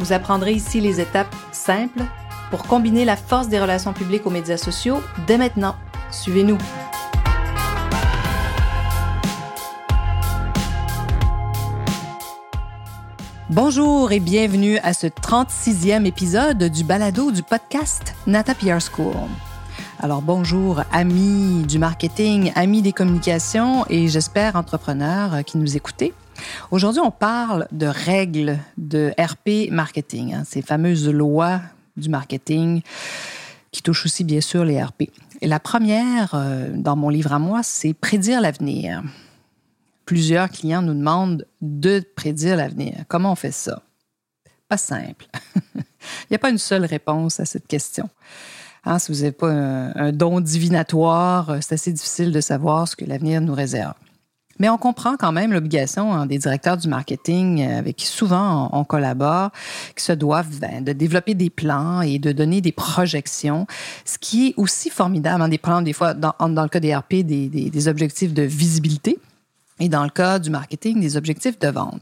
Vous apprendrez ici les étapes simples pour combiner la force des relations publiques aux médias sociaux dès maintenant. Suivez-nous. Bonjour et bienvenue à ce 36e épisode du balado du podcast Nata PR School. Alors bonjour amis du marketing, amis des communications et j'espère entrepreneurs qui nous écoutez. Aujourd'hui, on parle de règles de RP marketing, hein, ces fameuses lois du marketing qui touchent aussi bien sûr les RP. Et la première, euh, dans mon livre à moi, c'est prédire l'avenir. Plusieurs clients nous demandent de prédire l'avenir. Comment on fait ça? Pas simple. Il n'y a pas une seule réponse à cette question. Hein, si vous n'avez pas un, don divinatoire, euh, c'est assez difficile de savoir ce que l'avenir nous réserve. Mais on comprend quand même l'obligation hein, des directeurs du marketing euh, avec qui souvent on, collabore, qui se doivent ben, de développer des plans et de donner des projections, ce qui est aussi formidable, hein, des fois, dans, le cas des RP, des, des objectifs de visibilité et dans le cas du marketing, des objectifs de vente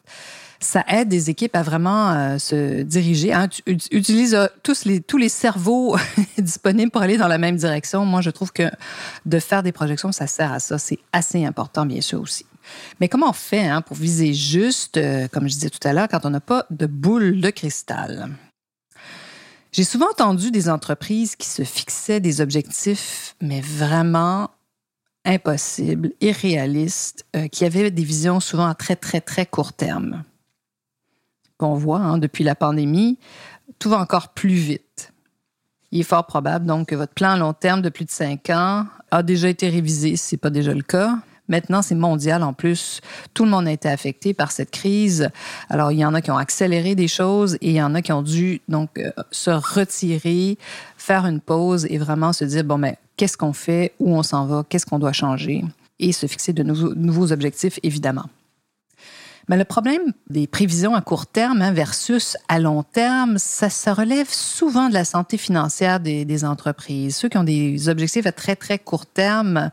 ça aide des équipes à vraiment euh, se diriger. Hein. Tu utilises euh, tous les, tous les cerveaux disponibles pour aller dans la même direction. Moi, je trouve que de faire des projections, ça sert à ça. C'est assez important, bien sûr, aussi. Mais comment on fait hein, pour viser juste, euh, comme je disais tout à l'heure, quand on n'a pas de boule de cristal? J'ai souvent entendu des entreprises qui se fixaient des objectifs, mais vraiment impossibles, irréalistes, qui avaient des visions souvent à très, très, très court terme qu'on voit hein, depuis la pandémie, tout va encore plus vite. Il est fort probable donc que votre plan à long terme de plus de cinq ans a déjà été révisé, si ce n'est pas déjà le cas. Maintenant, c'est mondial en plus. Tout le monde a été affecté par cette crise. Alors, il y en a qui ont accéléré des choses et il y en a qui ont dû donc euh, se retirer, faire une pause et vraiment se dire bon mais qu'est-ce qu'on fait, où on s'en va, qu'est-ce qu'on doit changer? Et se fixer de nouveaux objectifs évidemment. Mais le problème des prévisions à court terme hein, versus à long terme, ça, ça relève souvent de la santé financière des, entreprises. Ceux qui ont des objectifs à très, très court terme,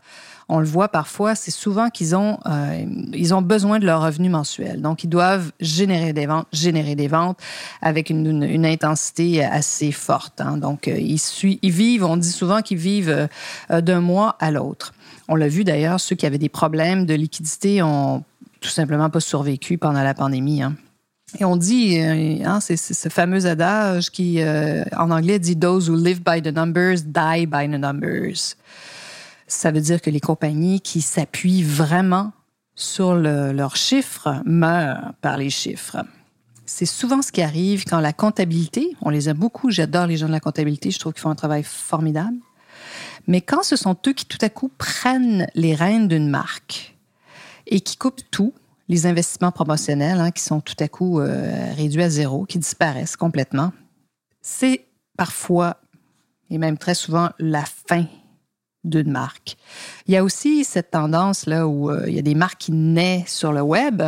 on le voit parfois, c'est souvent qu'ils ont, euh, ont besoin de leur revenu mensuel. Donc, ils doivent générer des ventes, générer des ventes avec une, intensité assez forte. Hein. Donc, euh, ils, ils vivent, on dit souvent qu'ils vivent euh, d'un mois à l'autre. On l'a vu d'ailleurs, ceux qui avaient des problèmes de liquidité ont tout simplement pas survécu pendant la pandémie. Hein. Et on dit, euh, hein, c'est ce fameux adage qui, euh, en anglais, dit Those who live by the numbers die by the numbers. Ça veut dire que les compagnies qui s'appuient vraiment sur leurs chiffres meurent par les chiffres. C'est souvent ce qui arrive quand la comptabilité, on les aime beaucoup, j'adore les gens de la comptabilité, je trouve qu'ils font un travail formidable. Mais quand ce sont eux qui tout à coup prennent les rênes d'une marque, et qui coupent tout, les investissements promotionnels hein, qui sont tout à coup euh, réduits à zéro, qui disparaissent complètement. C'est parfois, et même très souvent, la fin d'une marque. Il y a aussi cette tendance là où euh, il y a des marques qui naissent sur le web,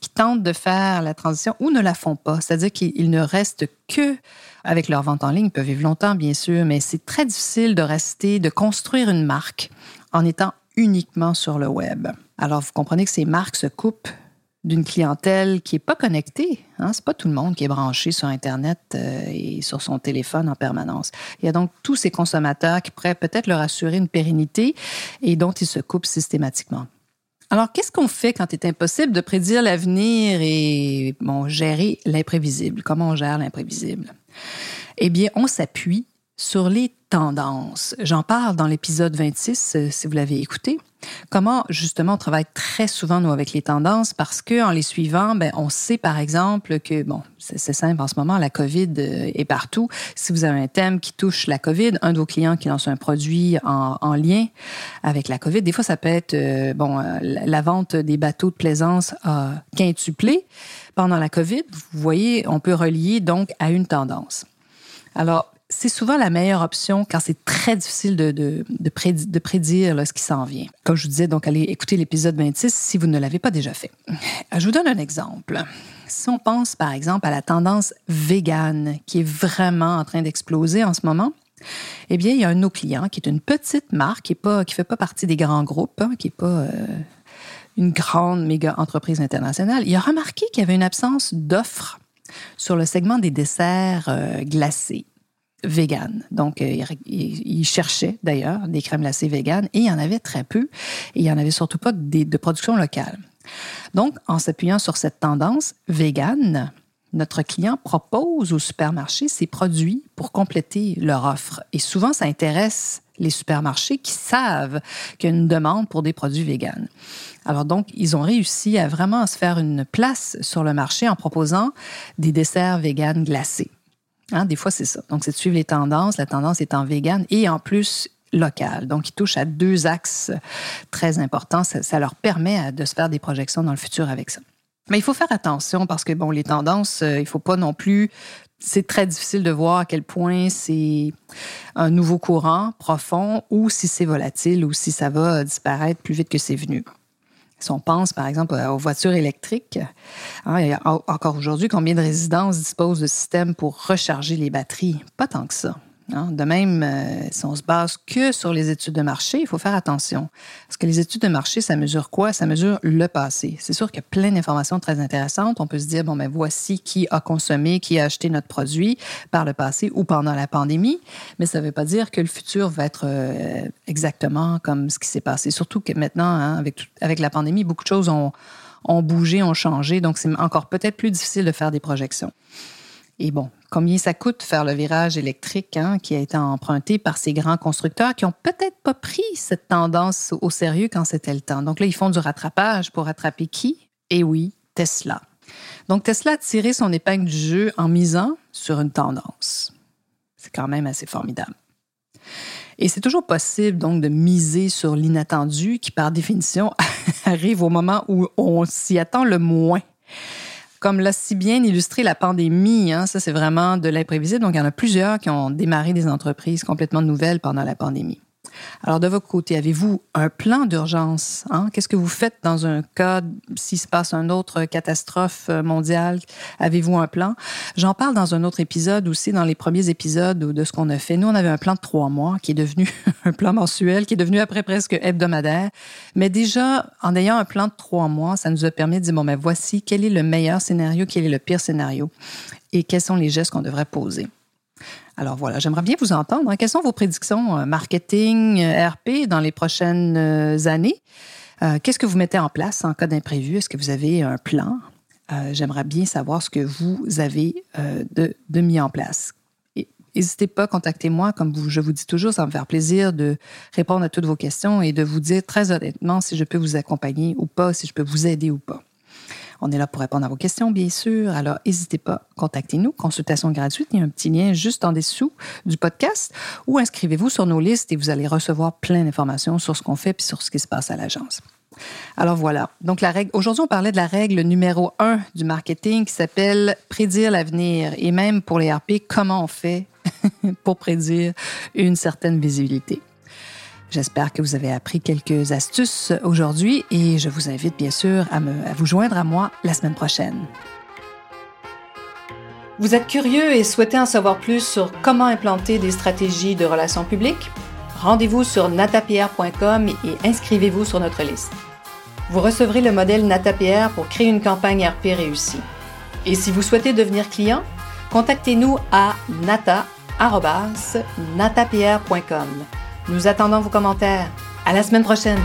qui tentent de faire la transition ou ne la font pas. C'est-à-dire qu'ils ne restent que avec leur vente en ligne. Ils peuvent vivre longtemps, bien sûr, mais c'est très difficile de rester, de construire une marque en étant uniquement sur le web. Alors, vous comprenez que ces marques se coupent d'une clientèle qui n'est pas connectée. Hein? Ce n'est pas tout le monde qui est branché sur Internet euh, et sur son téléphone en permanence. Il y a donc tous ces consommateurs qui pourraient peut-être leur assurer une pérennité et dont ils se coupent systématiquement. Alors, qu'est-ce qu'on fait quand il est impossible de prédire l'avenir et bon, gérer l'imprévisible? Comment on gère l'imprévisible? Eh bien, on s'appuie sur les tendances. J'en parle dans l'épisode 26, euh, si vous l'avez écouté. Comment, justement, on travaille très souvent, nous, avec les tendances parce que en les suivant, ben, on sait, par exemple, que, bon, c'est simple en ce moment, la COVID euh, est partout. Si vous avez un thème qui touche la COVID, un de vos clients qui lance un produit en, en lien avec la COVID, des fois, ça peut être, euh, bon, la vente des bateaux de plaisance a quintuplé pendant la COVID. Vous voyez, on peut relier donc à une tendance. Alors, c'est souvent la meilleure option quand c'est très difficile de, de, de prédire, ce qui s'en vient. Comme je vous disais, donc allez écouter l'épisode 26 si vous ne l'avez pas déjà fait. Je vous donne un exemple. Si on pense par exemple à la tendance végane qui est vraiment en train d'exploser en ce moment, eh bien, il y a un de nos clients qui est une petite marque qui ne fait pas partie des grands groupes, hein, qui n'est pas euh, une grande méga entreprise internationale. Il a remarqué qu'il y avait une absence d'offres sur le segment des desserts euh, glacés vegan. Donc, euh, il, cherchait d'ailleurs des crèmes glacées véganes et il y en avait très peu et il n'y en avait surtout pas de, de production locale. Donc, en s'appuyant sur cette tendance végane, notre client propose au supermarché ses produits pour compléter leur offre. Et souvent, ça intéresse les supermarchés qui savent qu'il y a une demande pour des produits véganes. Alors donc, ils ont réussi à vraiment se faire une place sur le marché en proposant des desserts véganes glacés. Hein, des fois, c'est ça. Donc, c'est de suivre les tendances. La tendance étant végane et en plus locale. Donc, ils touchent à deux axes très importants. Ça, leur permet de se faire des projections dans le futur avec ça. Mais il faut faire attention parce que, bon, les tendances, euh, il ne faut pas non plus c'est très difficile de voir à quel point c'est un nouveau courant profond ou si c'est volatile ou si ça va disparaître plus vite que c'est venu. Si on pense, par exemple, aux voitures électriques, hein, encore aujourd'hui, combien de résidences disposent de systèmes pour recharger les batteries? Pas tant que ça. Hein? De même, euh, si on se base que sur les études de marché, il faut faire attention. Parce que les études de marché, ça mesure quoi? Ça mesure le passé. C'est sûr qu'il y a plein d'informations très intéressantes. On peut se dire, bon, ben voici qui a consommé, qui a acheté notre produit par le passé ou pendant la pandémie. Mais ça ne veut pas dire que le futur va être euh, exactement comme ce qui s'est passé. Surtout que maintenant, hein, avec, la pandémie, beaucoup de choses ont bougé, ont changé. Donc, c'est encore peut-être plus difficile de faire des projections. Et bon, combien ça coûte faire le virage électrique hein, qui a été emprunté par ces grands constructeurs qui ont peut-être pas pris cette tendance au sérieux quand c'était le temps? Donc là, ils font du rattrapage pour rattraper qui? Eh oui, Tesla. Donc Tesla a tiré son épingle du jeu en misant sur une tendance. C'est quand même assez formidable. Et c'est toujours possible donc de miser sur l'inattendu qui, par définition, arrive au moment où on s'y attend le moins. Comme l'a si bien illustré la pandémie, hein, ça c'est vraiment de l'imprévisible. Donc il y en a plusieurs qui ont démarré des entreprises complètement nouvelles pendant la pandémie. Alors, de votre côté, avez-vous un plan d'urgence? Hein? Qu'est-ce que vous faites dans un cas s'il se passe une autre catastrophe euh, mondiale? Avez-vous un plan? J'en parle dans un autre épisode aussi, dans les premiers épisodes de ce qu'on a fait. Nous, on avait un plan de trois mois qui est devenu un plan mensuel, qui est devenu après presque hebdomadaire. Mais déjà, en ayant un plan de trois mois, ça nous a permis de dire, bon, mais voici quel est le meilleur scénario, quel est le pire scénario et quels sont les gestes qu'on devrait poser. Alors voilà, j'aimerais bien vous entendre. Hein. Quelles sont vos prédictions euh, marketing, euh, RP dans les prochaines euh, années? Qu'est-ce que vous mettez en place en cas d'imprévu? Est-ce que vous avez un plan? J'aimerais bien savoir ce que vous avez de, mis en place. N'hésitez pas, contactez-moi. Comme je vous dis toujours, ça me faire plaisir de répondre à toutes vos questions et de vous dire très honnêtement si je peux vous accompagner ou pas, si je peux vous aider ou pas. On est là pour répondre à vos questions, bien sûr. Alors, n'hésitez pas, contactez-nous. Consultation gratuite. Il y a un petit lien juste en dessous du podcast ou inscrivez-vous sur nos listes et vous allez recevoir plein d'informations sur ce qu'on fait et sur ce qui se passe à l'agence. Alors voilà. Donc la règle. Aujourd'hui, on parlait de la règle numéro un du marketing qui s'appelle prédire l'avenir et même pour les RP, comment on fait pour prédire une certaine visibilité? J'espère que vous avez appris quelques astuces aujourd'hui et je vous invite bien sûr à, vous joindre à moi la semaine prochaine. Vous êtes curieux et souhaitez en savoir plus sur comment implanter des stratégies de relations publiques? Rendez-vous sur natapierre.com et inscrivez-vous sur notre liste. Vous recevrez le modèle NataPR pour créer une campagne RP réussie. Et si vous souhaitez devenir client, contactez-nous à nata.natapierre.com. Nous attendons vos commentaires. À la semaine prochaine!